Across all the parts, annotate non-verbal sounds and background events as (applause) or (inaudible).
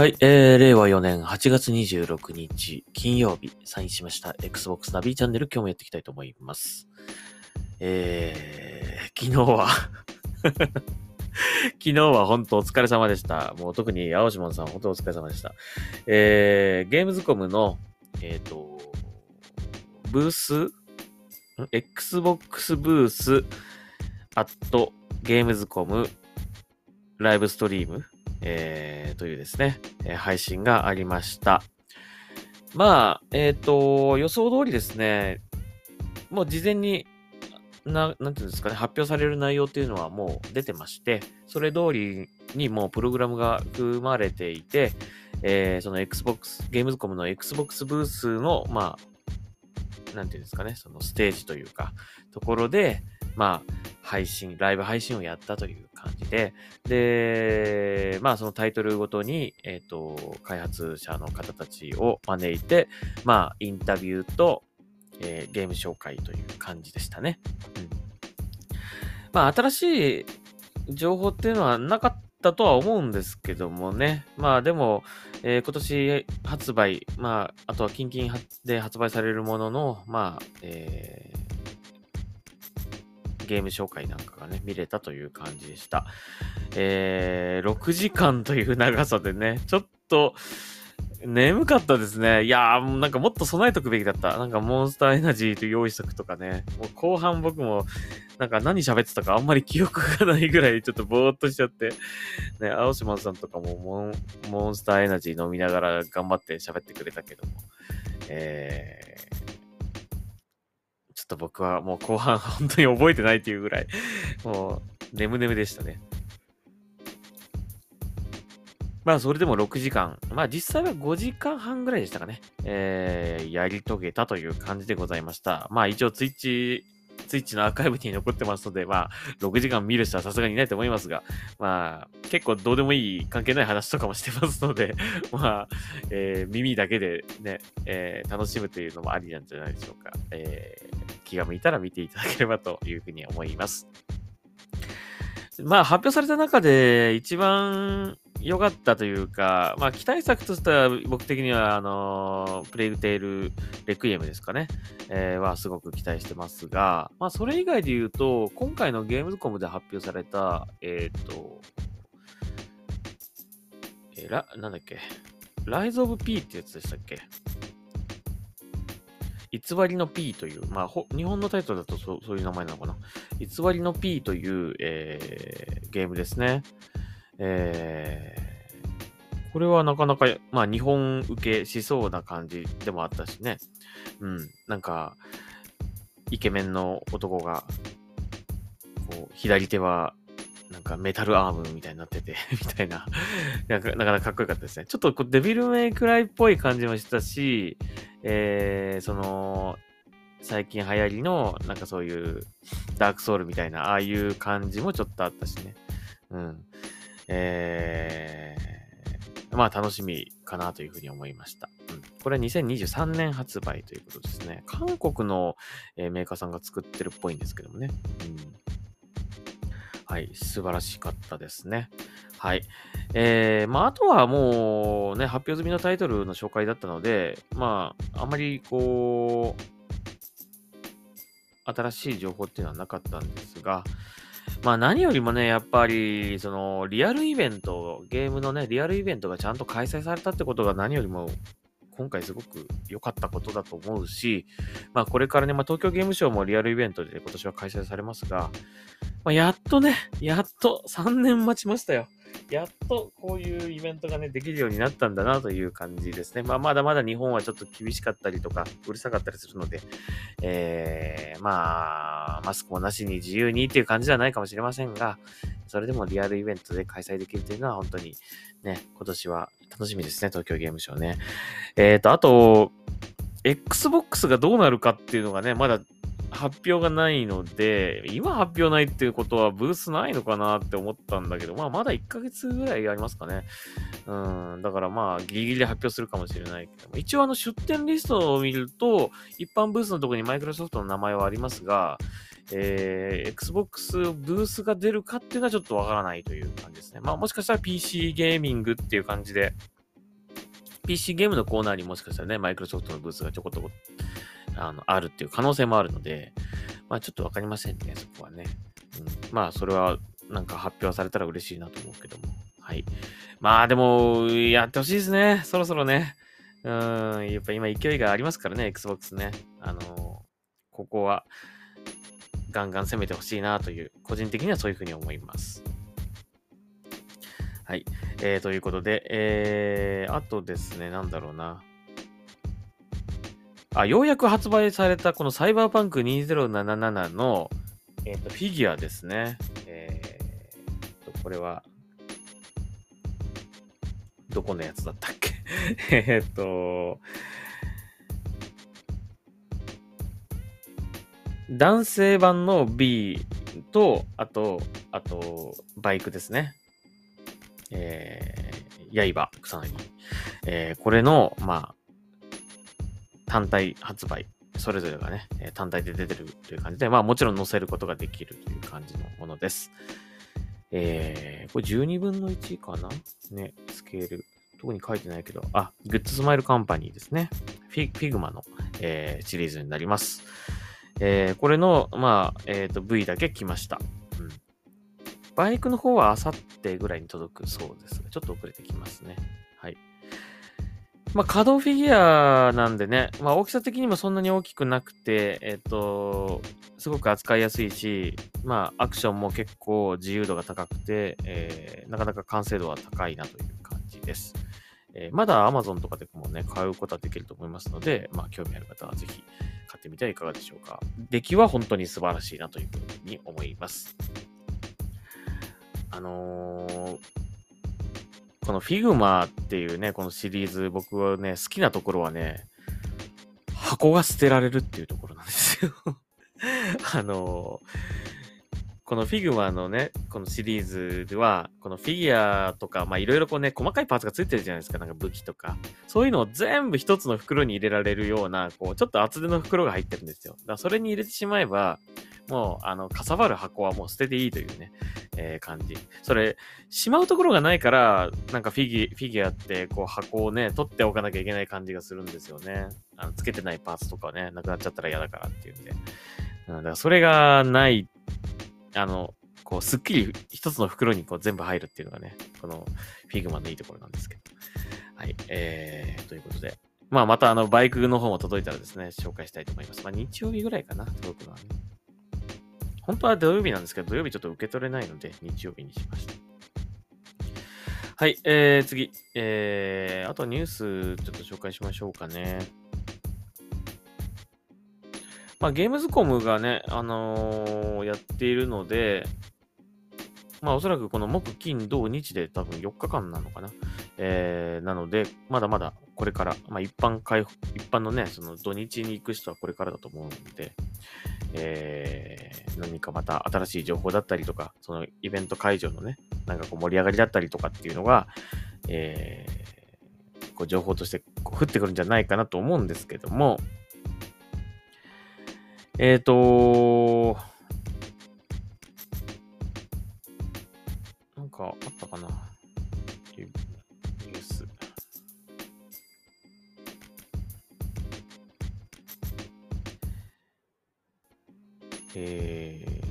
はい、えー、令和4年8月26日金曜日サインしました Xbox ナビチャンネル今日もやっていきたいと思います。えー、昨日は (laughs) 昨日は本当お疲れ様でした。もう特に青島さん本当お疲れ様でした。えー、ゲームズコムの、えっ、と、ブース ?Xbox ブース、アットゲームズコムライブストリームえー、というですね、え配信がありました。まあ、えっ、と、予想通りですね、もう事前に、な、なんていうんですかね、発表される内容っていうのはもう出てまして、それ通りにもうプログラムが組まれていて、えーその Xbox、ゲームズコムの Xbox ブースの、まあ、なんていうんですかね、そのステージというか、ところで、まあ、配信、ライブ配信をやったという感じで、で、まあそのタイトルごとに、えっ、と、開発者の方たちを招いて、まあインタビューと、えーゲーム紹介という感じでしたね。うん。まあ新しい情報っていうのはなかったとは思うんですけどもね。まあでも、えー今年発売、まああとは近々で発売されるものの、まあ、えーゲーム紹介なんかがね、見れたという感じでした。えー、6時間という長さでね、ちょっと、眠かったですね。いやー、もうなんかもっと備えとくべきだった。なんかモンスターエナジーと用意しとくとかね。もう後半僕も、なんか何喋ってたかあんまり記憶がないぐらいちょっとぼーっとしちゃって。ね、青島さんとかもモンモンスターエナジー飲みながら頑張って喋ってくれたけども。えー、と僕はもう後半本当に覚えてないっていうぐらい、もう、眠眠でしたね。まあ、それでも6時間。まあ、実際は5時間半ぐらいでしたかね。えー、やり遂げたという感じでございました。まあ、一応、ツイッチ、ツイッチのアーカイブに残ってますので、まあ、6時間見る人はさすがにいないと思いますが、まあ、結構どうでもいい、関係ない話とかもしてますので、(laughs) まあ、えー耳だけでね、えー楽しむというのもありなんじゃないでしょうか。えー気が向いたら見ていただければというふうに思います。まあ、発表された中で一番良かったというか、まあ、期待作としては僕的には、あのプレイグテールレクイエムですかね、えーはすごく期待してますが、まあ、それ以外で言うと、今回のゲームズコムで発表された、えっ、と、えーラ、なんだっけ、ライズ・オブ・ピーってやつでしたっけ。偽りの P という、まあ、ほ日本のタイトルだとそうそういう名前なのかな。偽りの P という、えーゲームですね。えーこれはなかなか、まあ、日本受けしそうな感じでもあったしね。うん。なんか、イケメンの男が、こう、左手は、なんかメタルアームみたいになってて、(laughs) みたいな。なんかなかなかかっこよかったですね。ちょっとこうデビルメイクライっぽい感じもしたし、えー、その、最近流行りの、なんかそういう、ダークソウルみたいな、ああいう感じもちょっとあったしね。うん。えー、まあ楽しみかなというふうに思いました。うん。これは2023年発売ということですね。韓国の、えーメーカーさんが作ってるっぽいんですけどもね。うん。はい、素晴らしかったですね。はい。えー、まあ、あとはもうね、発表済みのタイトルの紹介だったので、まあ、あまりこう、新しい情報っていうのはなかったんですが、まあ何よりもね、やっぱり、その、リアルイベント、ゲームのね、リアルイベントがちゃんと開催されたってことが何よりも、今回すごく良かったことだと思うし、まあこれからね、まあ東京ゲームショウもリアルイベントで今年は開催されますが、まあやっとね、やっと3年待ちましたよ。やっとこういうイベントがね、できるようになったんだなという感じですね。まあまだまだ日本はちょっと厳しかったりとか、うるさかったりするので、えー、まあ、マスクもなしに自由にっていう感じではないかもしれませんが、それでもリアルイベントで開催できるというのは本当にね、今年は楽しみですね、東京ゲームショウね。えーと、あと、Xbox がどうなるかっていうのがね、まだ発表がないので、今発表ないっていうことはブースないのかなって思ったんだけど、まあまだ1ヶ月ぐらいありますかね。うん、だからまあギリギリで発表するかもしれないけども、一応あの出展リストを見ると、一般ブースのところにマイクロソフトの名前はありますが、えー、Xbox ブースが出るかっていうのはちょっとわからないという感じですね。まあもしかしたら PC ゲーミングっていう感じで、PC ゲームのコーナーにもしかしたらね、マイクロソフトのブースがちょこっとあのあるっていう可能性もあるので、まあちょっとわかりませんね、そこはね。うん、まあそれはなんか発表されたら嬉しいなと思うけども。はい。まあでも、やってほしいですね。そろそろね。うん、やっぱ今勢いがありますからね、Xbox ね。あのー、ここは、ガンガン攻めてほしいなという、個人的にはそういうふうに思います。はい。えー、ということで、えー、あとですね、なんだろうな。あ、ようやく発売されたこのサイバーパンク2077の、えっ、ー、と、フィギュアですね。えー、と、これは、どこのやつだったっけ？(laughs) えっと、男性版の B と、あと、あと、バイクですね。えー、刃、草薙。えー、これの、まあ、単体発売、それぞれがね、単体で出てるという感じで、まあもちろん載せることができるという感じのものです。えー、これ12分の1かな？ね、スケール。特に書いてないけど、あ、グッドスマイルカンパニーですね。フィ、figma の、えー、シリーズになります。えー、これの、まあ、えっ、ー、と、V だけ来ました。うん。バイクの方はあさってぐらいに届くそうですが、ちょっと遅れてきますね。まあ、可動フィギュアなんでね、まあ、大きさ的にもそんなに大きくなくて、えっ、と、すごく扱いやすいし、まあ、アクションも結構自由度が高くて、えー、なかなか完成度は高いなという感じです。えー、まだ Amazon とかでもね、買うことはできると思いますので、まあ、興味ある方はぜひ買ってみてはいかがでしょうか。出来は本当に素晴らしいなというふうに思います。あのー、この Figma っていうね、このシリーズ、僕はね、好きなところはね、箱が捨てられるっていうところなんですよ。(laughs) あのーこの figma のね、このシリーズでは、このフィギュアとか、まあいろいろこうね、細かいパーツがついてるじゃないですか、なんか武器とか。そういうのを全部一つの袋に入れられるような、こう、ちょっと厚手の袋が入ってるんですよ。だからそれに入れてしまえば、もう、あの、かさばる箱はもう捨てていいというね、えー、感じ。それ、しまうところがないから、なんかフィギュフィギュアって、こう、箱をね、取っておかなきゃいけない感じがするんですよね。あの、つけてないパーツとかね、なくなっちゃったら嫌だからっていうんで。だからそれがないあの、こう、すっきり一つの袋にこう全部入るっていうのがね、このfigma のいいところなんですけど。はい。えー、ということで。まあ、またあの、バイクの方も届いたらですね、紹介したいと思います。まあ、日曜日ぐらいかな、届くのはね。本当は土曜日なんですけど、土曜日ちょっと受け取れないので、日曜日にしました。はい、えー、次。えー、あとニュースちょっと紹介しましょうかね。まあ、 Gamescom がね、あのー、やっているので、まあ、おそらくこの木、金、土、日で多分4日間なのかな。えー、なので、まだまだこれから、まあ、一般開放、一般のね、その土日に行く人はこれからだと思うので、えー、何かまた新しい情報だったりとか、そのイベント会場のね、なんかこう盛り上がりだったりとかっていうのが、えー、こう情報として降ってくるんじゃないかなと思うんですけども、えっ、ー、となんかあったかな。ニュース。え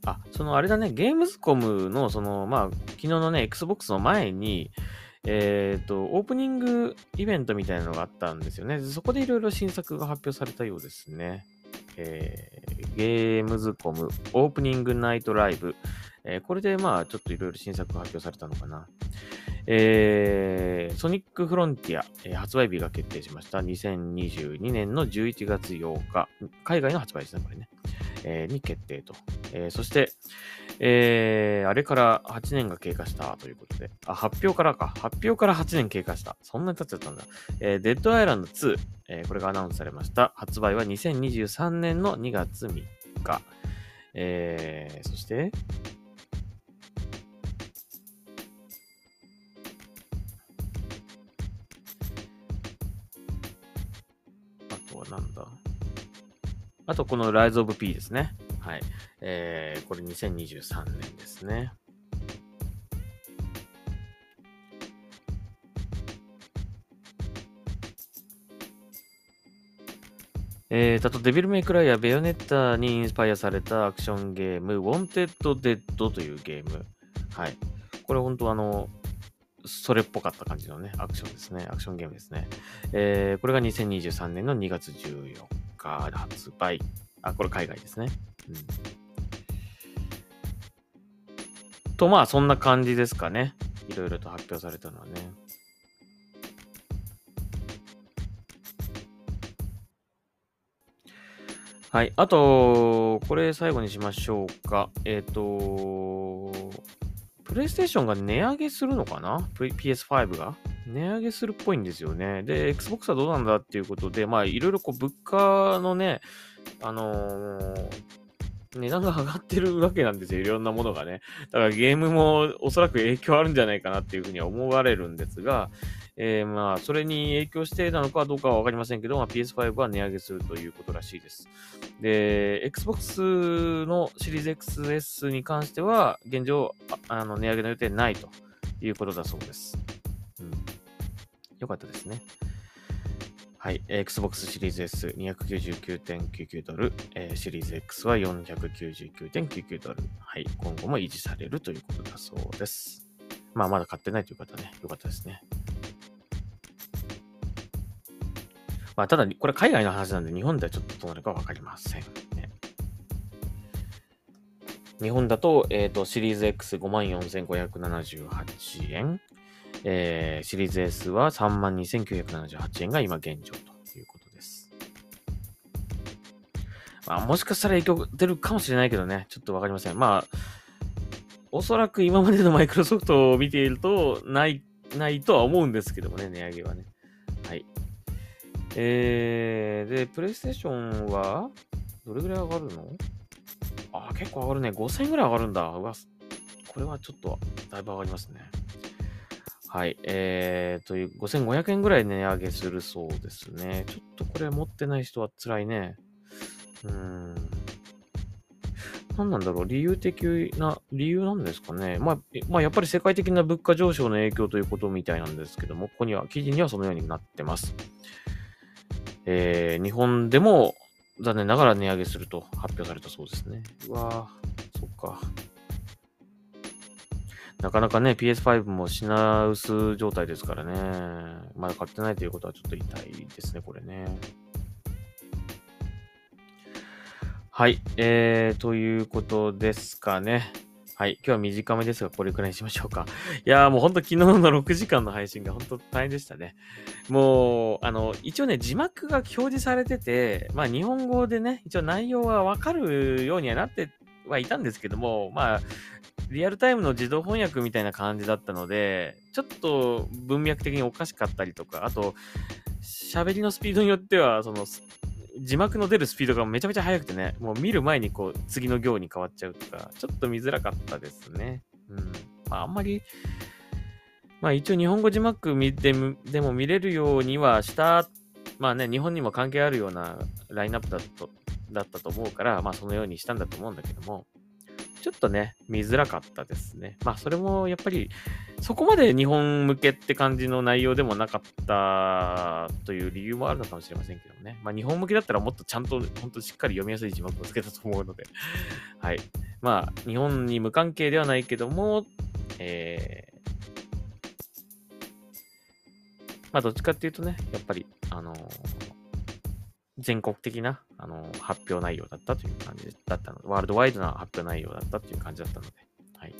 ー、あ、そのあれだね、ゲームズコムの、その、まあ、昨日のね、Xbox の前に、えっ、と、オープニングイベントみたいなのがあったんですよね。そこでいろいろ新作が発表されたようですね。えー、ゲームズコムオープニングナイトライブ。えー、これでまあちょっといろいろ新作が発表されたのかな。えー、ソニックフロンティア、えー、発売日が決定しました。2022年の11月8日。海外の発売ですね、これね。えー、に決定と。えー、そして、えー、あれから8年が経過したということで、あ、発表からか。発表から8年経過した。そんなに経っちゃったんだ。えー、デッドアイランド2、えー、これがアナウンスされました。発売は2023年の2月3日。えー、そして、あとこの Rise of P ですね。はい。えー、これ2023年ですね。えー、あとデビルメイクライやベヨネッタにインスパイアされたアクションゲーム、ウォンテッド・デッドというゲーム。はい。これ本当あの、それっぽかった感じのね、アクションですね。アクションゲームですね。えー、これが2023年の2月14日発売。あ、これ海外ですね。うん。と、まあ、そんな感じですかね。いろいろと発表されたのはね。はい。あと、これ最後にしましょうか。えっ、ー、と、プレイステーションが値上げするのかな ?PS5 が？値上げするっぽいんですよね。で、Xbox はどうなんだっていうことで、まあ、いろいろこう、物価のね、あのー、値段が上がってるわけなんですよ。いろんなものがね。だからゲームもおそらく影響あるんじゃないかなっていうふうには思われるんですが、えー、まあ、それに影響してなのかどうかはわかりませんけど、まあ、PS5 は値上げするということらしいです。で、Xbox のシリーズ XS に関しては、現状、あの値上げの予定ないということだそうです。うん。よかったですね。はい。Xbox シリーズ S299.99 ドル、えー、シリーズ X は499.99ドル。はい。今後も維持されるということだそうです。まあ、まだ買ってないという方ね、よかったですね。まあ、ただ、これ海外の話なんで、日本ではちょっとどうなるかわかりません、日本だと、えっ、ー、と、シリーズ X54,578 円。えー、シリーズ S は32,978円が今現状ということです。まあ、もしかしたら影響出るかもしれないけどね、ちょっとわかりません。まあ、おそらく今までのマイクロソフトを見ていると、ない、ないとは思うんですけどもね、値上げはね。はい。えー、で、プレイステーションは、どれぐらい上がるの？あ、結構上がるね。5000円ぐらい上がるんだ。うわ、これはちょっと、だいぶ上がりますね。はい。えー、という、5500円ぐらい値上げするそうですね。ちょっとこれ持ってない人は辛いね。うーん。何なんだろう理由的な、理由なんですかね。まあ、まあ、やっぱり世界的な物価上昇の影響ということみたいなんですけども、ここには、記事にはそのようになってます。えー、日本でも残念ながら値上げすると発表されたそうですね。うわぁ、そっか。なかなかね、PS5 も品薄状態ですからね。まだ買ってないということはちょっと痛いですね、これね。はい。えー、ということですかね。はい。今日は短めですが、これくらいにしましょうか。いやーもうほんと昨日の6時間の配信が本当大変でしたね。もう、あの、一応ね、字幕が表示されてて、まあ日本語でね、一応内容はわかるようにはなってはいたんですけども、まあ、リアルタイムの自動翻訳みたいな感じだったので、ちょっと文脈的におかしかったりとか、あと、喋りのスピードによっては、その、字幕の出るスピードがめちゃめちゃ速くてね、もう見る前にこう、次の行に変わっちゃうとか、ちょっと見づらかったですね。うん。まあ、あんまり、まあ一応日本語字幕見てでも見れるようにはした、まあね、日本にも関係あるようなラインナップだとだったと思うから、まあそのようにしたんだと思うんだけども、ちょっとね、見づらかったですね。まあそれもやっぱり、そこまで日本向けって感じの内容でもなかったという理由もあるのかもしれませんけどね。まあ日本向けだったらもっとちゃんと、本当しっかり読みやすい字幕をつけたと思うので、(laughs) はい。まあ日本に無関係ではないけども、えー、まあどっちかっていうとね、やっぱり、あのー全国的なあの発表内容だったという感じだったので、ワールドワイドな発表内容だったという感じだったので、はい。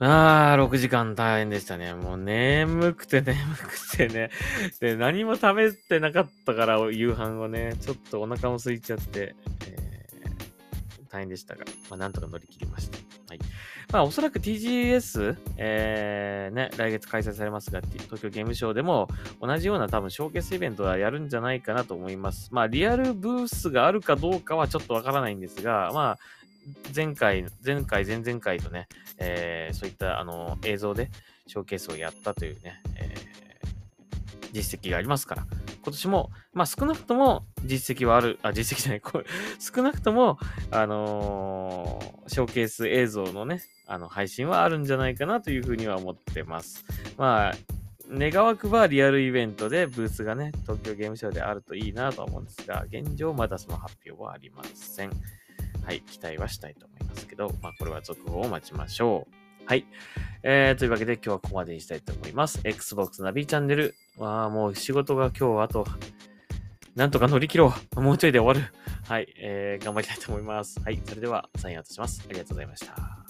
ああ、6時間大変でしたね。もう眠くて眠くてね。(laughs) で、何も食べてなかったから、夕飯をね、ちょっとお腹も空いちゃって、えー、大変でしたが、まあ、なんとか乗り切りました。まあ、おそらく TGS、えー、ね、来月開催されますが、東京ゲームショウでも同じような多分ショーケースイベントはやるんじゃないかなと思います。まあ、リアルブースがあるかどうかはちょっとわからないんですが、まあ、前回、前回、前々回とね、えー、そういったあの映像でショーケースをやったというね、えー、実績がありますから、今年も、まあ少なくとも実績はある、あ、実績じゃない、これ少なくとも、あのー、ショーケース映像のね、あの、配信はあるんじゃないかなというふうには思ってます。まあ、願わくばリアルイベントでブースがね、東京ゲームショウであるといいなとは思うんですが、現状まだその発表はありません。はい、期待はしたいと思いますけど、まあこれは続報を待ちましょう。はい。えー、というわけで今日はここまでにしたいと思います。Xbox ナビチャンネル。わあ、もう仕事が今日あと、なんとか乗り切ろう。もうちょいで終わる。はい、えー、頑張りたいと思います。はい、それではサインアウトします。ありがとうございました。